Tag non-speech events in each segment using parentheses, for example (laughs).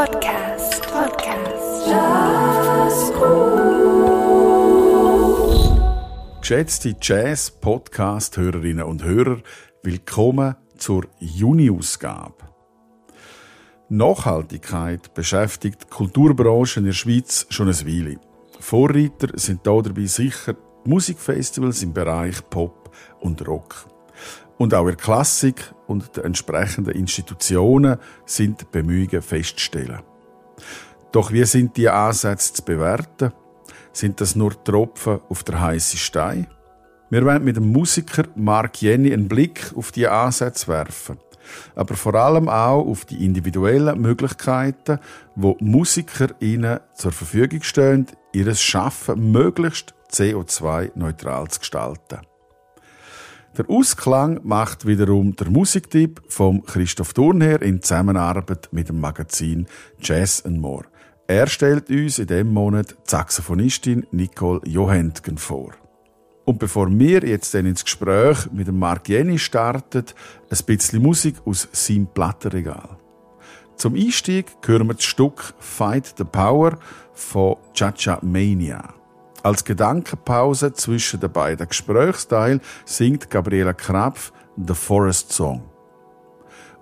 Podcast. Podcast. Jazzgut. Geschätzte Jazz-Podcast-Hörerinnen und Hörer, willkommen zur Juni-Ausgabe. Nachhaltigkeit beschäftigt die Kulturbranche in der Schweiz schon ein Weile. Vorreiter sind hier dabei sicher Musikfestivals im Bereich Pop und Rock. Und auch in der Klassik und den entsprechenden Institutionen sind Bemühungen festzustellen. Doch wie sind die Ansätze zu bewerten? Sind das nur Tropfen auf der heißen Stein? Wir wollen mit dem Musiker Mark Jenny einen Blick auf die Ansätze werfen. Aber vor allem auch auf die individuellen Möglichkeiten, wo Musiker ihnen zur Verfügung stehen, ihres Schaffen möglichst CO2-neutral zu gestalten. Der Ausklang macht wiederum der Musiktipp vom Christoph Thurnherr in Zusammenarbeit mit dem Magazin Jazz and More. Er stellt uns in dem Monat die Saxophonistin Nicole Johentgen vor. Und bevor wir jetzt dann ins Gespräch mit dem Mark Jenny starten, ein bisschen Musik aus seinem Plattenregal. Zum Einstieg hören wir das Stück Fight the Power von Chacha Mania. Als Gedankenpause zwischen den beiden Gesprächsteilen singt Gabriela Krapf The Forest Song.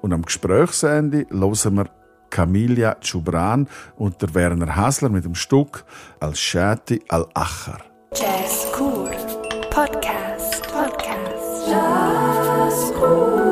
Und am Gesprächsende hören wir Camilla Chubran und der Werner Hasler mit dem Stück Als Shati al-Acher. Jazz Cool Podcast Podcast Jazz Cool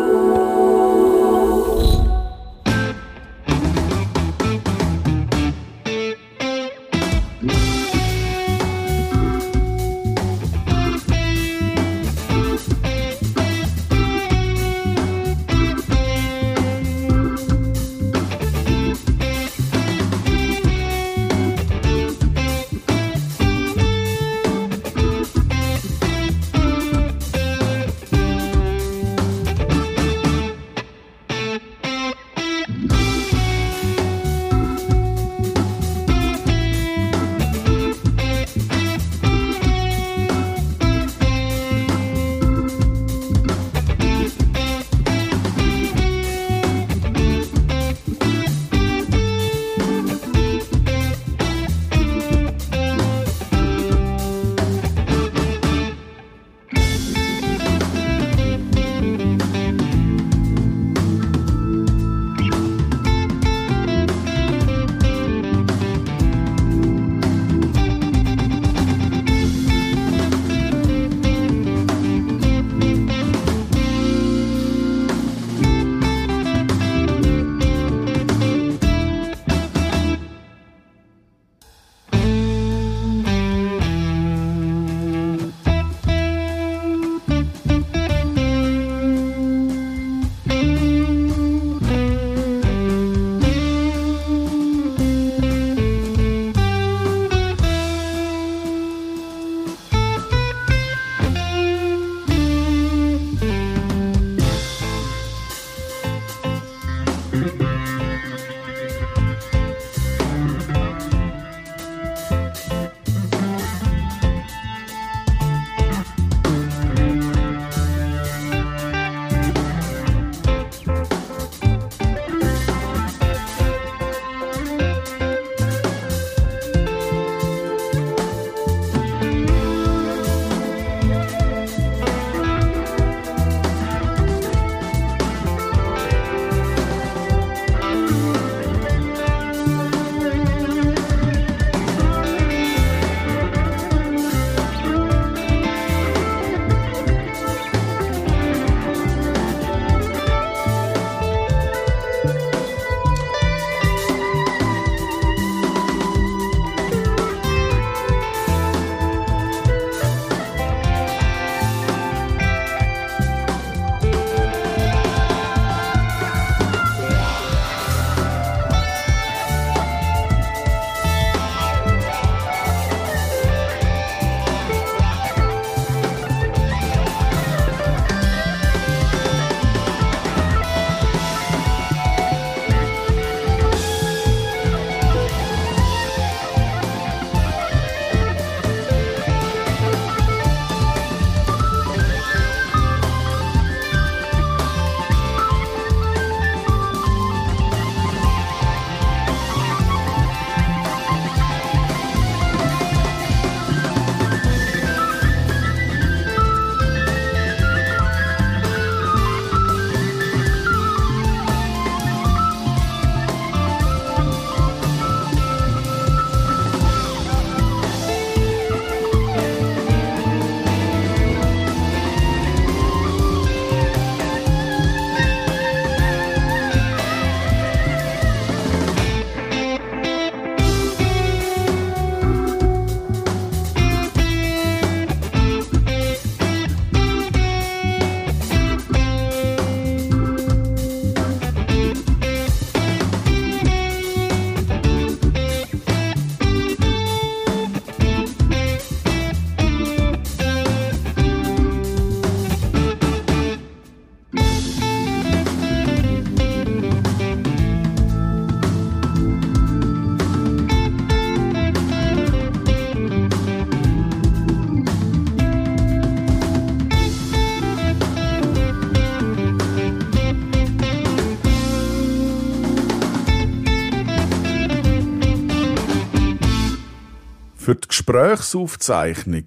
Für die Gesprächsaufzeichnung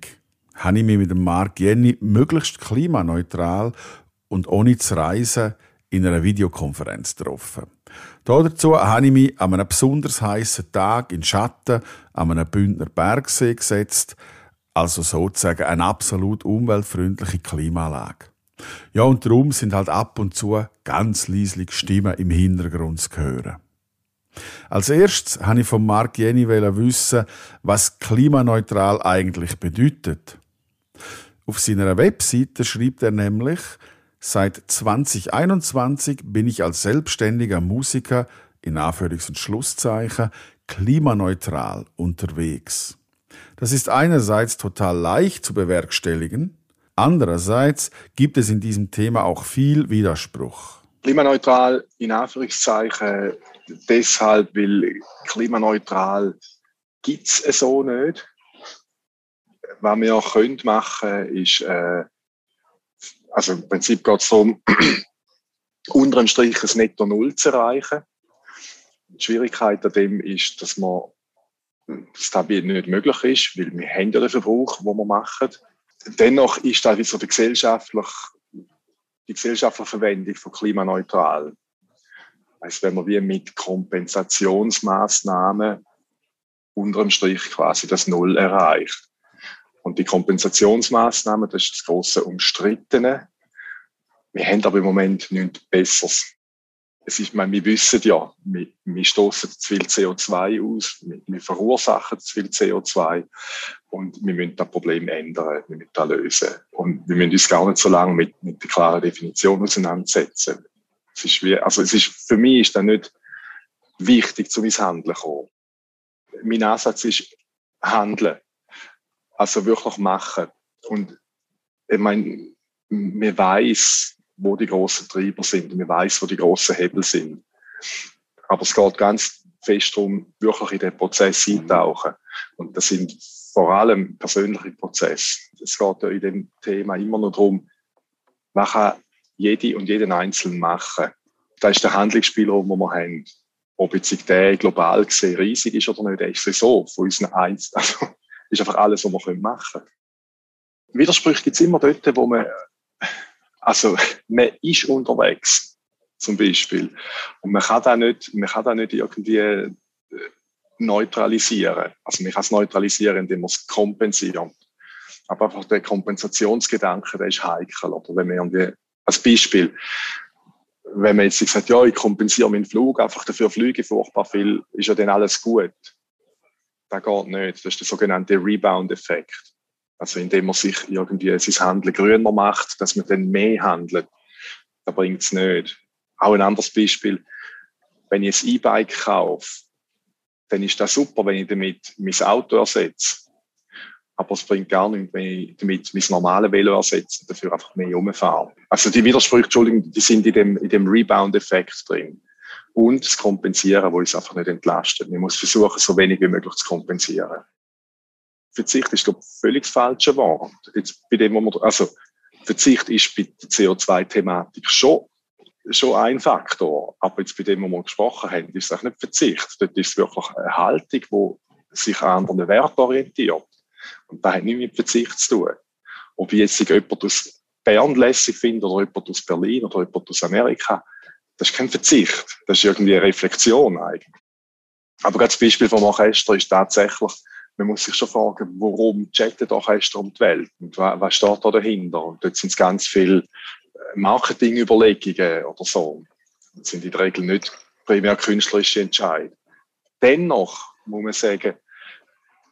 habe ich mich mit dem Mark Jenny möglichst klimaneutral und ohne zu reisen in einer Videokonferenz getroffen. Dazu habe ich mich an einem besonders heißen Tag in Schatten an einem Bündner Bergsee gesetzt, also sozusagen eine absolut umweltfreundliche Klimaanlage. Ja, und darum sind halt ab und zu ganz leislich Stimmen im Hintergrund zu hören. Als erstes habe ich von Mark Jenny wissen, was klimaneutral eigentlich bedeutet. Auf seiner Webseite schreibt er nämlich, seit 2021 bin ich als selbstständiger Musiker in Anführungs- und Schlusszeichen klimaneutral unterwegs. Das ist einerseits total leicht zu bewerkstelligen, andererseits gibt es in diesem Thema auch viel Widerspruch. Klimaneutral in Anführungszeichen deshalb, weil klimaneutral gibt es so nicht. Was wir auch können machen ist, äh, also im Prinzip geht es darum, (clears throat) unterm Strich ein Netto Null zu erreichen. Die Schwierigkeit an dem ist, dass man dass das nicht möglich ist, weil wir haben ja den Verbrauch, den wir machen. Dennoch ist da so die gesellschaftliche, die gesellschaftliche Verwendung von klimaneutral. Also wenn man wie mit Kompensationsmaßnahmen unterm Strich quasi das Null erreicht. Und die Kompensationsmaßnahmen, das ist das große Umstrittene. Wir haben aber im Moment nichts Besseres es ist, meine, wir wissen ja, wir, wir stoßen zu viel CO2 aus, wir, wir, verursachen zu viel CO2 und wir müssen das Problem ändern, wir müssen das lösen. Und wir müssen uns gar nicht so lange mit, mit der klaren Definition auseinandersetzen. Es ist wie, also es ist, für mich ist das nicht wichtig, zum ins Handeln zu kommen. Mein Ansatz ist Handeln. Also wirklich machen. Und ich meine, man weiß, wo die großen Treiber sind. Man weiß, wo die großen Hebel sind. Aber es geht ganz fest darum, wirklich in den Prozess eintauchen. Und das sind vor allem persönliche Prozesse. Es geht ja in dem Thema immer nur darum, was kann jede und jeden Einzelnen machen. Das ist der Handlungsspielraum, den wir haben. Ob jetzt der global gesehen riesig ist oder nicht, ist sowieso von unseren Einzelnen. (laughs) Also, ist einfach alles, was wir machen können. Widersprüche gibt es immer dort, wo man also, man ist unterwegs, zum Beispiel. Und man kann da nicht, man kann da nicht irgendwie äh, neutralisieren. Also, man kann es neutralisieren, indem man es kompensiert. Aber einfach der Kompensationsgedanke, der ist heikel. Oder wenn man irgendwie, als Beispiel, wenn man jetzt sagt, ja, ich kompensiere meinen Flug, einfach dafür fliege ich furchtbar viel, ist ja dann alles gut. Das geht nicht. Das ist der sogenannte Rebound-Effekt. Also indem man sich irgendwie sein Handeln grüner macht, dass man dann mehr handelt. Da bringt es nicht. Auch ein anderes Beispiel. Wenn ich ein E-Bike kaufe, dann ist das super, wenn ich damit mein Auto ersetze. Aber es bringt gar nichts, wenn ich damit mein normales Velo ersetze dafür einfach mehr rumfahre. Also die Widersprüche, Entschuldigung, die sind in dem, in dem Rebound-Effekt drin. Und das Kompensieren, wo uns einfach nicht entlastet. Man muss versuchen, so wenig wie möglich zu kompensieren. Verzicht ist, glaube ich, völlig das falsche Wort. Jetzt bei dem, wo man, also, Verzicht ist bei der CO2-Thematik schon, schon ein Faktor. Aber jetzt bei dem, wo wir gesprochen haben, ist es auch nicht Verzicht. Dort ist es wirklich eine Haltung, die sich an anderen Werten orientiert. Und das hat nichts mit Verzicht zu tun. Ob ich jetzt jemand aus Bern lässig finde oder jemand aus Berlin oder jemand aus Amerika, das ist kein Verzicht. Das ist irgendwie eine Reflexion eigentlich. Aber das Beispiel vom Orchester ist tatsächlich, man muss sich schon fragen, warum chattet Orchester um die Welt und was steht da dahinter? Und dort sind es ganz viele äh, Marketingüberlegungen oder so. Das sind in der Regel nicht primär künstlerische Entscheidungen. Dennoch muss man sagen,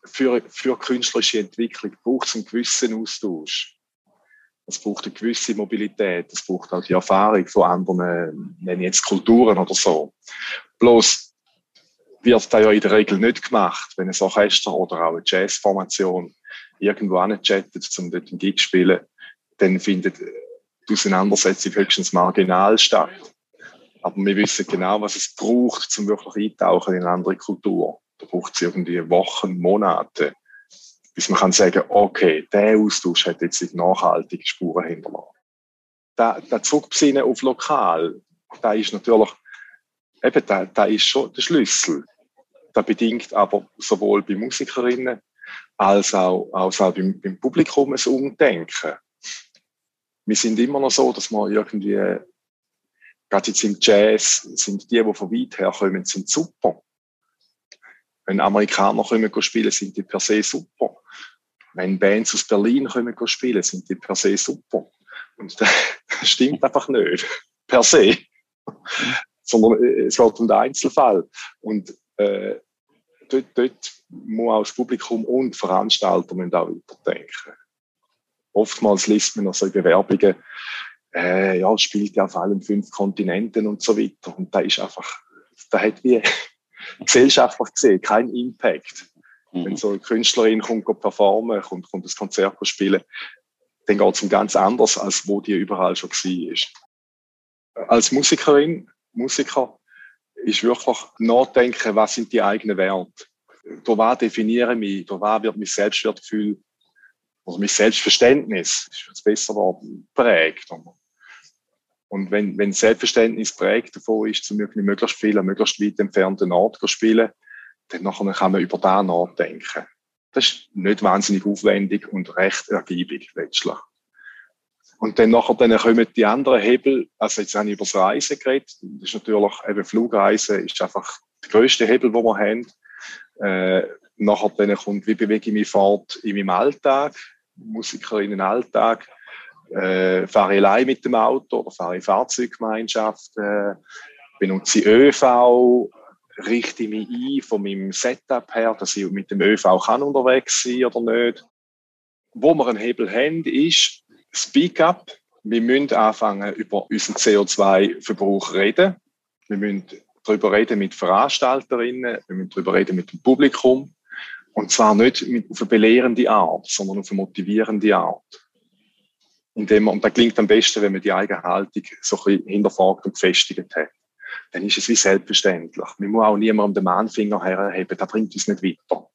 für, für künstlerische Entwicklung braucht es einen gewissen Austausch. Es braucht eine gewisse Mobilität, es braucht auch die Erfahrung von anderen, nenne ich jetzt Kulturen oder so. Bloß wird da ja in der Regel nicht gemacht, wenn ein Orchester oder auch eine Jazzformation irgendwo anchattet, um dort einen Gig zu spielen, dann findet die Auseinandersetzung höchstens marginal statt. Aber wir wissen genau, was es braucht, um wirklich eintauchen in eine andere Kultur. Da braucht es irgendwie Wochen, Monate, bis man kann sagen, okay, der Austausch hat jetzt nachhaltige Spuren hinterlassen. Da, der Zurückbesinnen auf lokal, da ist natürlich eben, da, da ist schon der Schlüssel. Das bedingt aber sowohl bei Musikerinnen als auch, als auch beim, beim Publikum ein Umdenken. Wir sind immer noch so, dass wir irgendwie, gerade jetzt im Jazz, sind die, die von weit her kommen, sind super. Wenn Amerikaner kommen spielen, sind die per se super. Wenn Bands aus Berlin kommen spielen, sind die per se super. Und (laughs) das stimmt einfach nicht. Per se. Sondern äh, es geht um den Einzelfall. Und äh, dort, dort muss auch das Publikum und Veranstalter müssen auch weiterdenken. Oftmals liest man noch so Bewerbungen, äh, ja, spielt ja auf allen fünf Kontinenten und so weiter. Und da ist einfach, da hat wie gesellschaftlich gesehen keinen Impact. Mhm. Wenn so eine Künstlerin kommt, performen, kommt, kommt das Konzert spielen, dann geht es um ganz anders, als wo die überall schon war. Als Musikerin, Musiker, ist wirklich nachdenken, was sind die eigenen Werte. Da was definiere ich mich, da was wird mein Selbstwertgefühl, also mein Selbstverständnis, ist das besser Wort, prägt. Und wenn, wenn Selbstverständnis prägt davon ist, zu möglichst viel an möglichst weit entfernten Ort zu spielen, dann nachher kann man über das nachdenken. Das ist nicht wahnsinnig aufwendig und recht ergiebig letztlich. Und dann nachher dann kommen die anderen Hebel, also jetzt habe ich über das Reisen geredet, das ist natürlich eben Flugreisen ist einfach der grösste Hebel, den wir haben. Äh, nachher dann kommt, wie bewege ich mich fort in meinem Alltag, Musiker in den Alltag, äh, fahre ich allein mit dem Auto oder fahre ich Fahrzeuggemeinschaft, äh, benutze ich ÖV, richte ich mich ein von meinem Setup her, dass ich mit dem ÖV kann unterwegs sein oder nicht. Wo wir einen Hebel haben, ist, Speak up. Wir müssen anfangen, über unseren CO2-Verbrauch reden. Wir müssen darüber reden mit Veranstalterinnen, wir müssen darüber reden mit dem Publikum. Und zwar nicht auf eine belehrende Art, sondern auf eine motivierende Art. Indem man, und das klingt am besten, wenn man die eigene Haltung so ein bisschen hinterfragt und gefestigt hat. Dann ist es wie selbstverständlich. Man muss auch niemandem den Mahnfinger herheben, das bringt uns nicht weiter.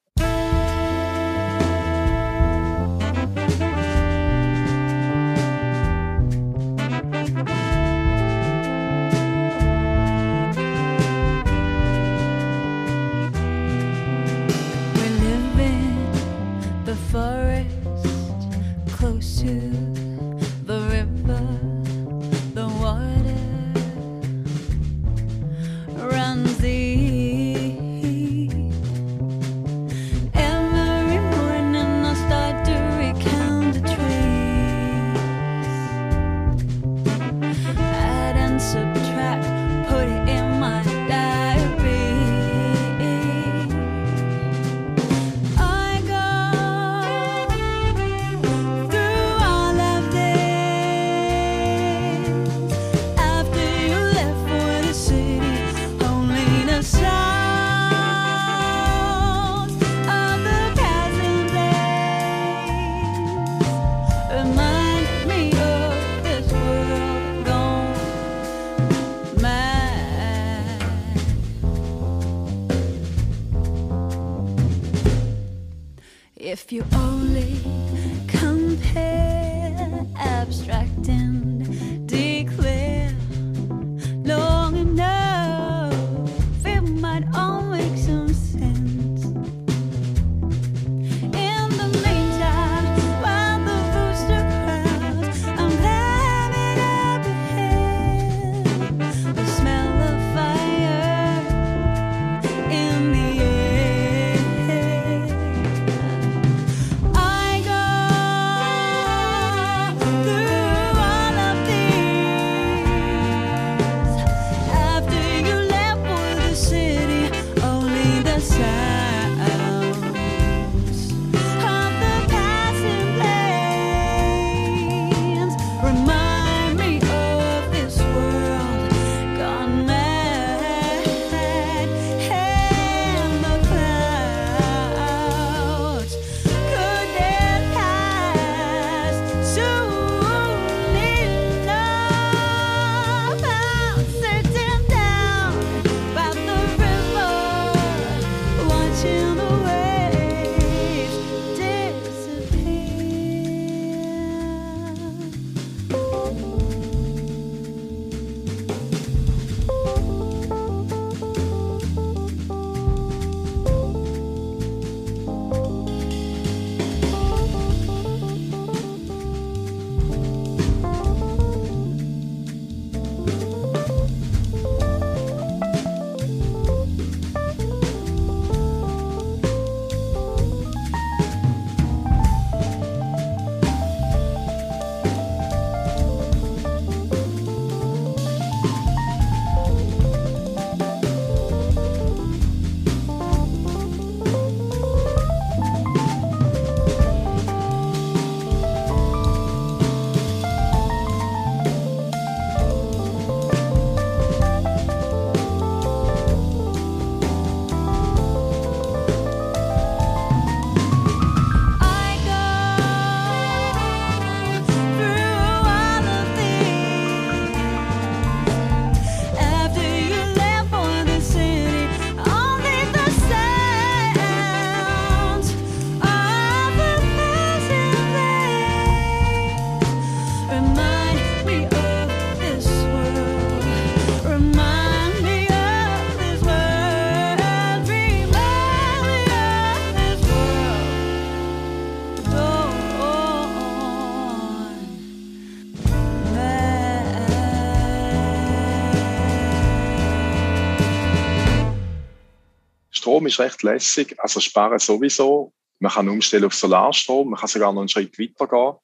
Strom ist recht lässig, also sparen sowieso. Man kann umstellen auf Solarstrom, man kann sogar noch einen Schritt weiter gehen.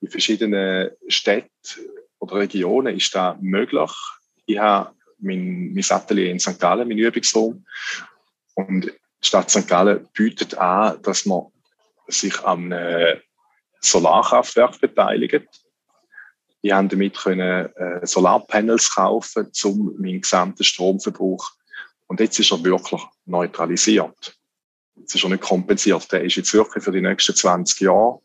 In verschiedenen Städten oder Regionen ist das möglich. Ich habe mein, mein Atelier in St. Gallen, mein Übungsraum. Und die Stadt St. Gallen bietet an, dass man sich am Solarkraftwerk beteiligt. Ich habe damit können, äh, Solarpanels kaufen, um meinen gesamten Stromverbrauch. Und jetzt ist er wirklich neutralisiert. Jetzt ist er nicht kompensiert. Der ist jetzt wirklich für die nächsten 20 Jahre,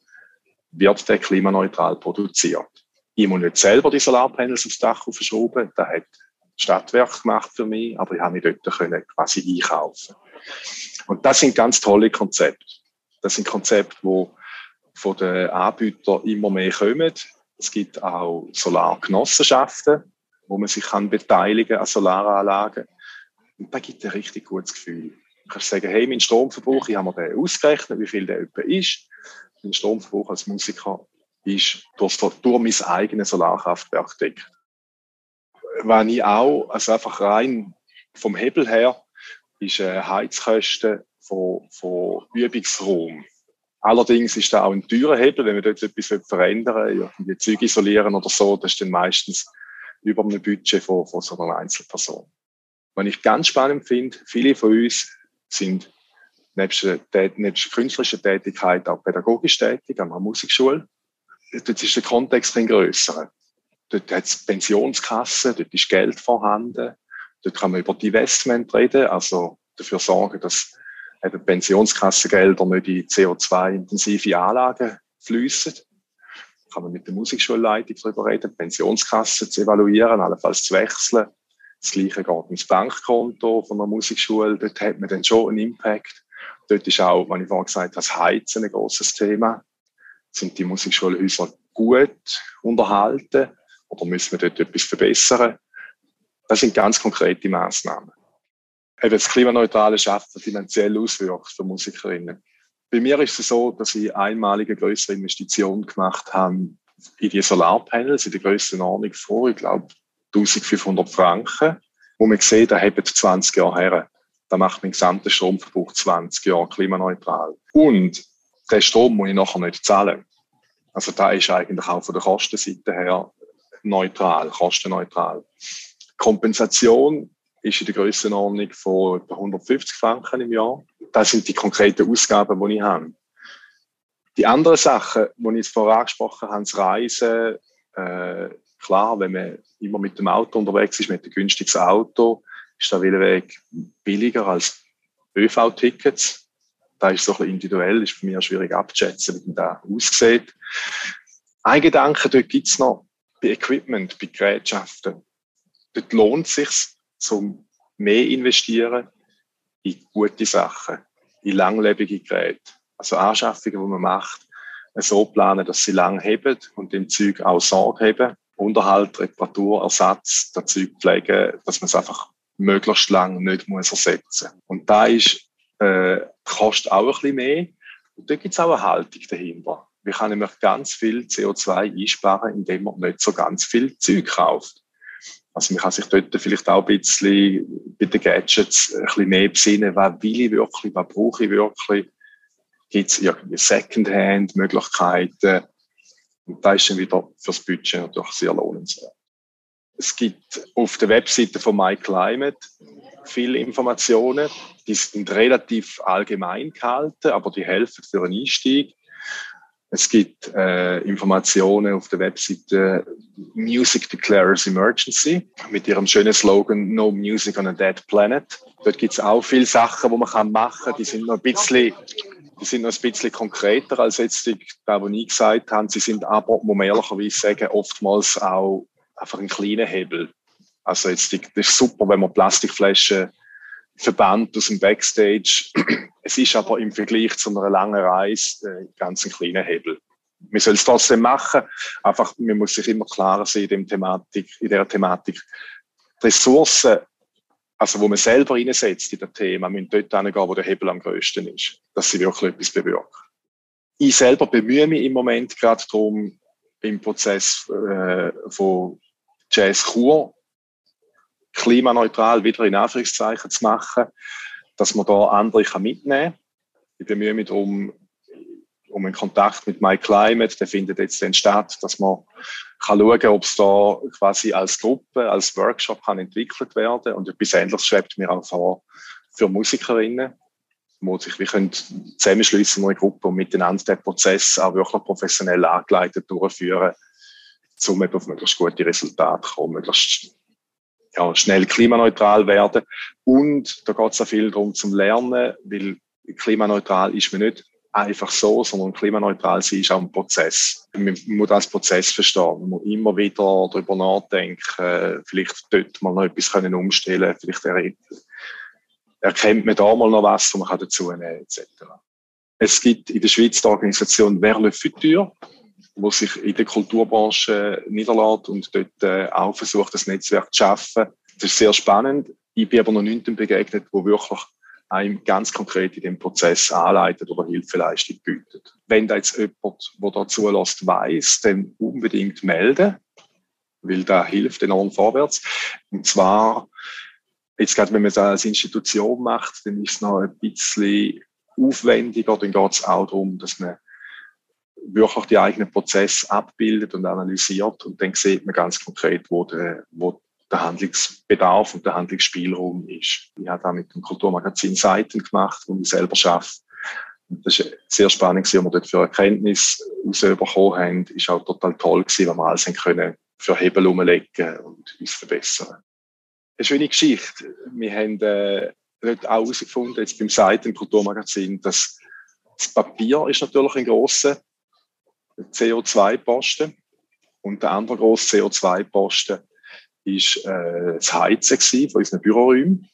wird der klimaneutral produziert. Ich muss nicht selber die Solarpanels aufs Dach verschrauben. Das hat Stadtwerk gemacht für mich, aber ich habe mich dort können quasi einkaufen. Und das sind ganz tolle Konzepte. Das sind Konzepte, wo von den Anbietern immer mehr kommen. Es gibt auch Solargenossenschaften, wo man sich kann beteiligen an Solaranlagen. Und da gibt ein richtig gutes Gefühl. Du kannst sagen, hey, mein Stromverbrauch, ich habe mir den ausgerechnet, wie viel der etwa ist. Mein Stromverbrauch als Musiker ist durch, durch mein eigenes Solarkraftwerk deckt. Wenn ich auch, also einfach rein vom Hebel her, ist Heizkosten von, von Übungsraum Allerdings ist da auch ein teurer Hebel, wenn wir dort etwas verändern, irgendwie Züge isolieren oder so, das ist dann meistens über einem Budget von, von so einer Einzelperson. Was ich ganz spannend finde, viele von uns sind nebst künstlerischer Tätigkeit auch pädagogisch tätig an einer Musikschule. Dort ist der Kontext ein grösser. Dort hat es Pensionskassen, dort ist Geld vorhanden, dort kann man über Divestment reden, also dafür sorgen, dass eben Pensionskassengelder nicht in CO2-intensive Anlagen fließen. Da kann man mit der Musikschulleitung darüber reden, Pensionskassen zu evaluieren, allenfalls zu wechseln. Das Gleiche geht ins Bankkonto von der Musikschule. Dort hat man dann schon einen Impact. Dort ist auch, wie ich vorhin gesagt habe, das Heizen ein grosses Thema. Sind die Musikschulhäuser gut unterhalten oder müssen wir dort etwas verbessern? Das sind ganz konkrete Maßnahmen eben das klimaneutrale Schaffen finanziell auswirkt für Musikerinnen. Bei mir ist es so, dass ich einmalige größere Investitionen gemacht habe in die Solarpanels in der größten Ordnung vor, ich glaube 1500 Franken, wo man sieht, da haben 20 Jahre her. Da macht mein gesamter Stromverbrauch 20 Jahre klimaneutral. Und den Strom muss ich nachher nicht zahlen. Also da ist eigentlich auch von der Kostenseite her neutral, kostenneutral. Kompensation ist in der Grössenordnung von etwa 150 Franken im Jahr. Das sind die konkreten Ausgaben, die ich habe. Die anderen Sachen, die ich jetzt vorher angesprochen habe, das Reisen, äh, klar, wenn man immer mit dem Auto unterwegs ist, mit dem günstigen Auto, ist der Weg billiger als ÖV-Tickets. Da ist so ein bisschen individuell, ist für mich schwierig abzuschätzen, wie das aussieht. Ein Gedanke, dort gibt es noch bei Equipment, bei Gerätschaften. Dort lohnt es sich zum mehr investieren in gute Sachen, in langlebige Geräte. Also Anschaffungen, die man macht, so planen, dass sie lang heben und dem Zeug auch Sorge haben. Unterhalt, Reparatur, Ersatz, das Zeug pflegen, dass man es einfach möglichst lang nicht muss ersetzen muss. Und da ist, äh, kostet auch ein bisschen mehr. Und da gibt es auch eine Haltung dahinter. Wir können nämlich ganz viel CO2 einsparen, indem man nicht so ganz viel Zeug kauft. Also man kann sich dort vielleicht auch ein bisschen bei den Gadgets ein bisschen mehr besinnen, was will ich wirklich, was brauche ich wirklich. Gibt es irgendwie Secondhand-Möglichkeiten? Und da ist dann wieder fürs Budget natürlich sehr lohnenswert. Es gibt auf der Webseite von MyClimate viele Informationen. Die sind relativ allgemein gehalten, aber die helfen für einen Einstieg. Es gibt äh, Informationen auf der Webseite Music Declares Emergency mit ihrem schönen Slogan No Music on a Dead Planet. Dort gibt es auch viele Sachen, die man machen kann. Die sind noch ein bisschen, die sind noch ein bisschen konkreter als jetzt die, die ich gesagt habe. Sie sind aber, muss man ehrlicherweise sagen, oftmals auch einfach ein kleiner Hebel. Also jetzt, das ist super, wenn man Plastikflaschen verbannt aus dem Backstage. (clears throat) Es ist aber im Vergleich zu einer langen Reise äh, ganz ein kleiner Hebel. Man soll es trotzdem machen, einfach man muss sich immer klarer sein in, dem Thematik, in der Thematik. Die Ressourcen, also wo man selber reinsetzt in das Thema, müssen dort hingehen, wo der Hebel am größten ist, dass sie wirklich etwas bewirken. Ich selber bemühe mich im Moment gerade darum, im Prozess äh, von Jazz Kur klimaneutral wieder in Anführungszeichen zu machen. dass man da andere mitnehmen kann. Ich bemühe mich darum, um einen Kontakt mit My Climate, der findet jetzt dann statt, dass man kann schauen, ob es da quasi als Gruppe, als Workshop kann entwickelt werden und etwas Ähnliches schreibt mir auch vor für Musikerinnen, wo sich wir können zusammenschließen in eine Gruppe und miteinander den Prozess auch wirklich professionell angeleitet durchführen, um auf möglichst gute Resultate zu kommen, möglichst ja, schnell klimaneutral werden. Und da geht es auch viel darum zum Lernen, weil klimaneutral ist man nicht einfach so, sondern klimaneutral sein ist auch ein Prozess. Man muss das Prozess verstehen. Man muss immer wieder darüber nachdenken, vielleicht dort mal noch etwas können umstellen vielleicht erkennt man da mal noch was, was man dazu nehmen kann, etc. Es gibt in der Schweiz die Organisation Vers le Futur, wo sich in der Kulturbranche niederlässt und dort äh, auch versucht, das Netzwerk zu schaffen. Das ist sehr spannend. Ich bin aber noch niemandem begegnet, wo wirklich einem ganz konkret in dem Prozess anleitet oder Hilfeleistung bietet. Wenn da jetzt jemand, der da zulässt, weiss, dann unbedingt melden, weil da hilft enorm vorwärts. Und zwar, jetzt gerade wenn man das als Institution macht, dann ist es noch ein bisschen aufwendiger, dann geht es auch darum, dass man wirklich die eigenen Prozesse abbildet und analysiert und dann sieht man ganz konkret, wo, der, wo der Handlungsbedarf und der Handlungsspielraum ist. Ich habe da mit dem Kulturmagazin Seiten gemacht, wo ich selber schaffe. Und das war sehr spannend, was wir dort für Erkenntnis rausbekommen haben. Ist auch total toll gewesen, weil wir alles können für Hebel umlegen und uns verbessern. Eine schöne Geschichte. Wir haben äh, auch herausgefunden, jetzt beim Seiten Kulturmagazin, dass das Papier ist natürlich ein grosser CO2-Posten und der andere grosse CO2-Posten ist äh, das Heizen von unseren Büroräumen,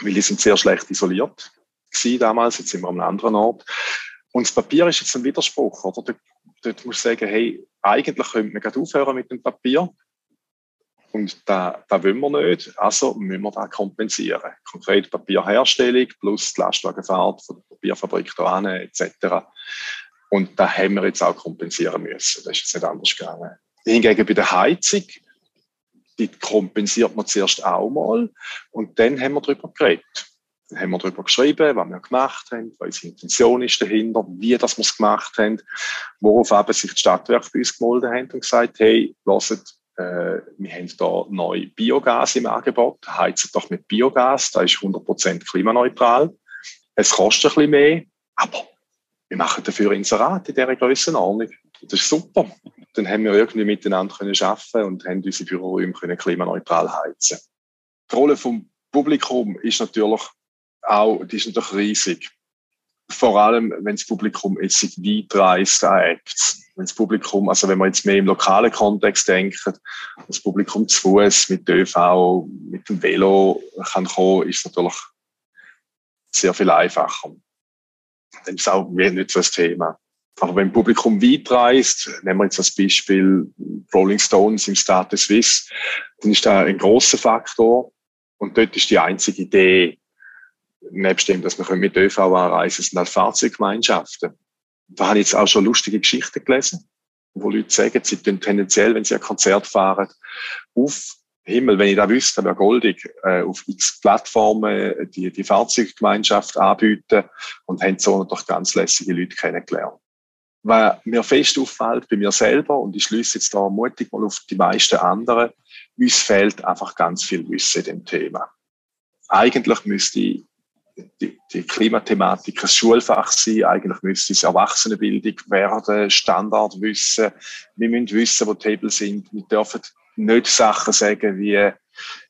weil die sind sehr schlecht isoliert gewesen damals, jetzt sind wir an einem anderen Ort. Und das Papier ist jetzt ein Widerspruch, oder? Dort, dort musst du sagen, hey, eigentlich könnte man gerade aufhören mit dem Papier. Und da, da wollen wir nicht, also müssen wir da kompensieren. Konkret Papierherstellung plus die Lastwagenfahrt von der Papierfabrik da etc. Und da haben wir jetzt auch kompensieren müssen. Das ist jetzt nicht anders gegangen. Hingegen bei der Heizung die kompensiert man zuerst auch mal. Und dann haben wir darüber geredet. Dann haben wir darüber geschrieben, was wir gemacht haben, was unsere Intention ist dahinter, wie das wir es gemacht haben, worauf eben sich die Stadtwerke bei uns gemolden haben und gesagt, hey, lasst, äh, wir haben da neu Biogas im Angebot, heizen doch mit Biogas, da ist 100% klimaneutral. Es kostet ein bisschen mehr, aber wir machen dafür Inserat in dieser Grössenordnung. Das ist super dann haben wir irgendwie miteinander können arbeiten und haben unsere Büroräume können klimaneutral heizen. Die Rolle vom Publikum ist natürlich auch, die ist natürlich riesig. Vor allem, wenn das Publikum jetzt sich weit reist an Acts. Wenn das Publikum, also wenn man jetzt mehr im lokalen Kontext denkt, das Publikum zu Fuß, mit ÖV, mit dem Velo kann kommen, ist natürlich sehr viel einfacher. Dann ist auch nicht so ein Thema. Aber wenn Publikum weit reist, nehmen wir jetzt als Beispiel Rolling Stones im Stade Suisse, dann ist da ein großer Faktor. Und dort ist die einzige Idee, nebst dem, dass wir mit ÖV anreisen, sind halt Fahrzeuggemeinschaften. Da habe ich jetzt auch schon lustige Geschichten gelesen, wo Leute sagen, sie tun tendenziell, wenn sie ein Konzert fahren, auf Himmel, wenn ich da wüsste, wäre goldig, äh, auf x Plattformen die, die Fahrzeuggemeinschaft anbieten und haben so natürlich ganz lässige Leute kennengelernt was mir fest auffällt bei mir selber, und ich schließe jetzt da mutig mal auf die meisten anderen, uns fehlt einfach ganz viel Wissen in dem Thema. Eigentlich müsste die, die Klimathematik ein Schulfach sein, eigentlich müsste es Erwachsenenbildung werden, Standardwissen. Wir müssen wissen, wo die Hebel sind. Wir dürfen nicht Sachen sagen wie,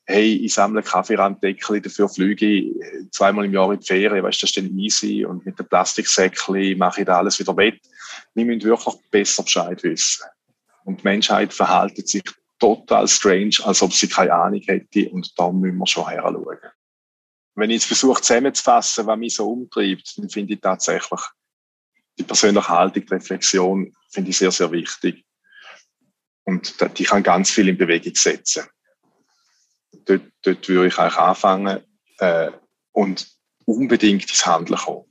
hey, ich sammle Kaffeeranddeckchen, dafür fliege ich zweimal im Jahr in die Ferien, weißt du, das ist dann easy und mit dem Plastiksäckchen mache ich da alles wieder wett. Wir müssen wirklich besser Bescheid wissen. Und die Menschheit verhält sich total strange, als ob sie keine Ahnung hätte und da müssen wir schon her schauen. Wenn ich jetzt versuche zusammenzufassen, was mich so umtreibt, dann finde ich tatsächlich die persönliche Haltung, die Reflexion, finde ich sehr, sehr wichtig. Und die kann ganz viel in Bewegung setzen dort, dort würde ich eigentlich anfangen äh, und unbedingt ins Handeln kommen.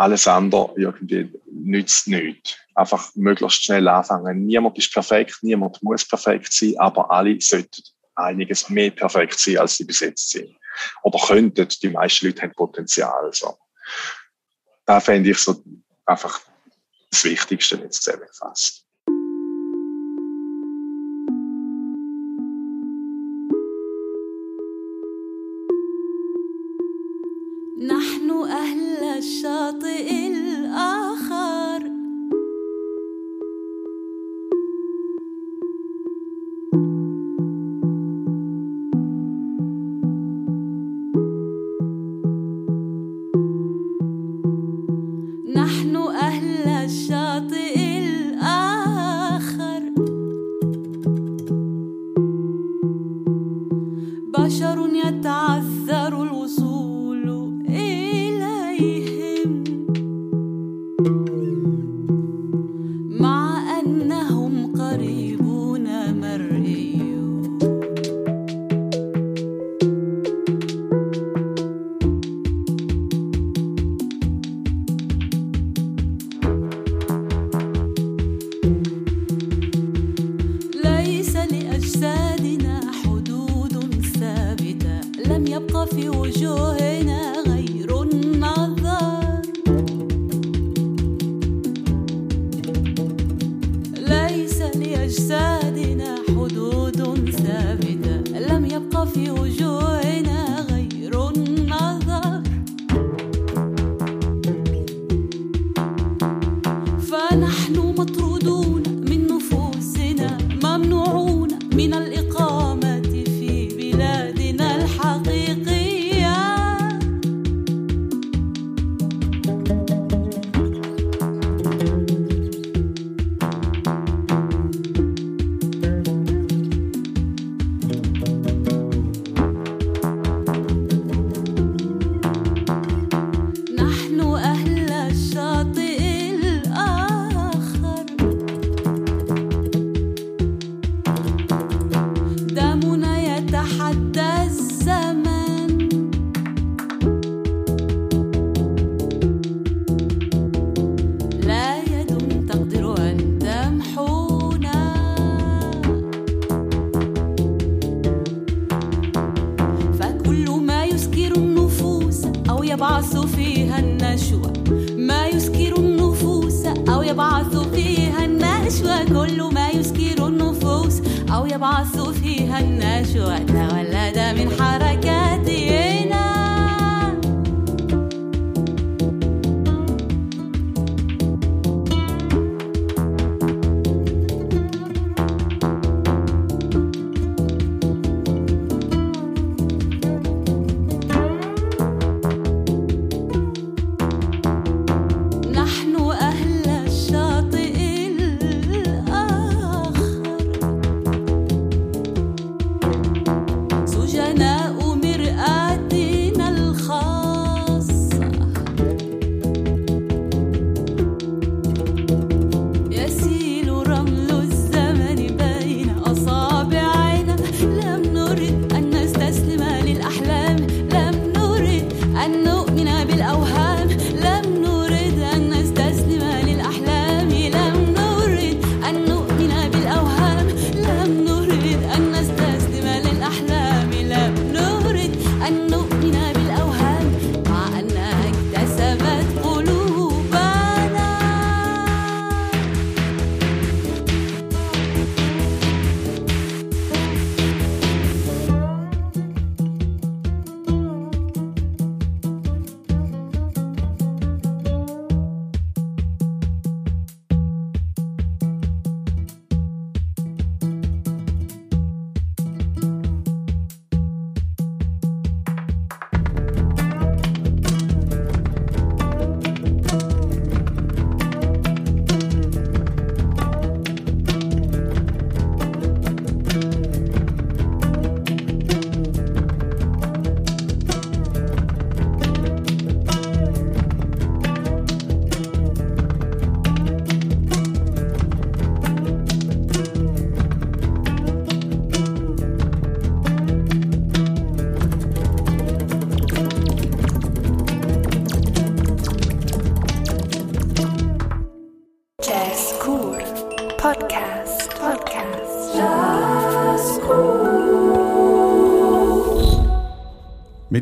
Alles andere irgendwie nützt nichts. Einfach möglichst schnell anfangen. Niemand ist perfekt, niemand muss perfekt sein, aber alle sollten einiges mehr perfekt sein, als sie bis jetzt sind. oder könnten. Die meisten Leute haben Potenzial. So. Da fände ich so einfach das Wichtigste jetzt zusammengefasst. شاطئ الأرض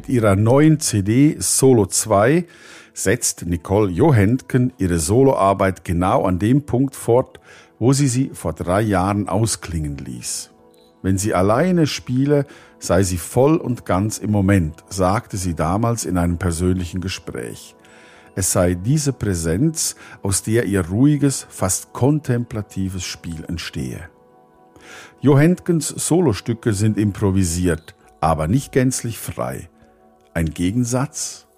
Mit ihrer neuen CD Solo 2 setzt Nicole Johentgen ihre Soloarbeit genau an dem Punkt fort, wo sie sie vor drei Jahren ausklingen ließ. Wenn sie alleine spiele, sei sie voll und ganz im Moment, sagte sie damals in einem persönlichen Gespräch. Es sei diese Präsenz, aus der ihr ruhiges, fast kontemplatives Spiel entstehe. Johentgens Solostücke sind improvisiert, aber nicht gänzlich frei. Ein Gegensatz?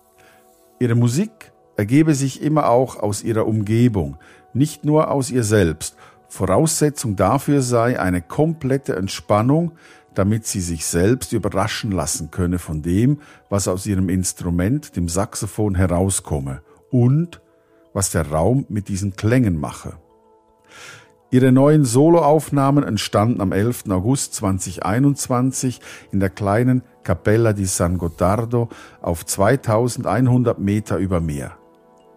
Ihre Musik ergebe sich immer auch aus ihrer Umgebung, nicht nur aus ihr selbst. Voraussetzung dafür sei eine komplette Entspannung, damit sie sich selbst überraschen lassen könne von dem, was aus ihrem Instrument, dem Saxophon, herauskomme und was der Raum mit diesen Klängen mache. Ihre neuen Soloaufnahmen entstanden am 11. August 2021 in der kleinen Cappella di San Gottardo auf 2100 Meter über Meer.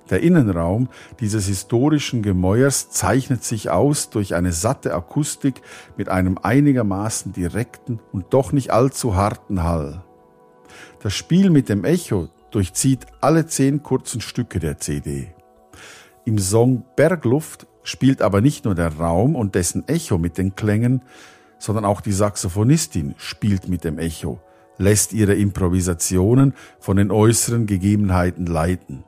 Der Innenraum dieses historischen Gemäuers zeichnet sich aus durch eine satte Akustik mit einem einigermaßen direkten und doch nicht allzu harten Hall. Das Spiel mit dem Echo durchzieht alle zehn kurzen Stücke der CD. Im Song Bergluft spielt aber nicht nur der Raum und dessen Echo mit den Klängen, sondern auch die Saxophonistin spielt mit dem Echo, lässt ihre Improvisationen von den äußeren Gegebenheiten leiten.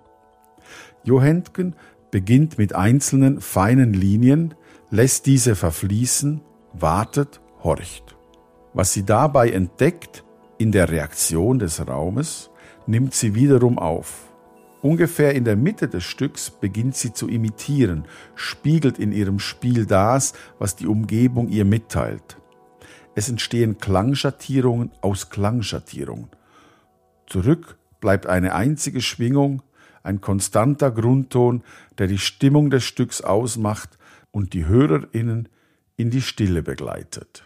Johentgen beginnt mit einzelnen feinen Linien, lässt diese verfließen, wartet, horcht. Was sie dabei entdeckt in der Reaktion des Raumes, nimmt sie wiederum auf. Ungefähr in der Mitte des Stücks beginnt sie zu imitieren, spiegelt in ihrem Spiel das, was die Umgebung ihr mitteilt. Es entstehen Klangschattierungen aus Klangschattierungen. Zurück bleibt eine einzige Schwingung, ein konstanter Grundton, der die Stimmung des Stücks ausmacht und die Hörerinnen in die Stille begleitet.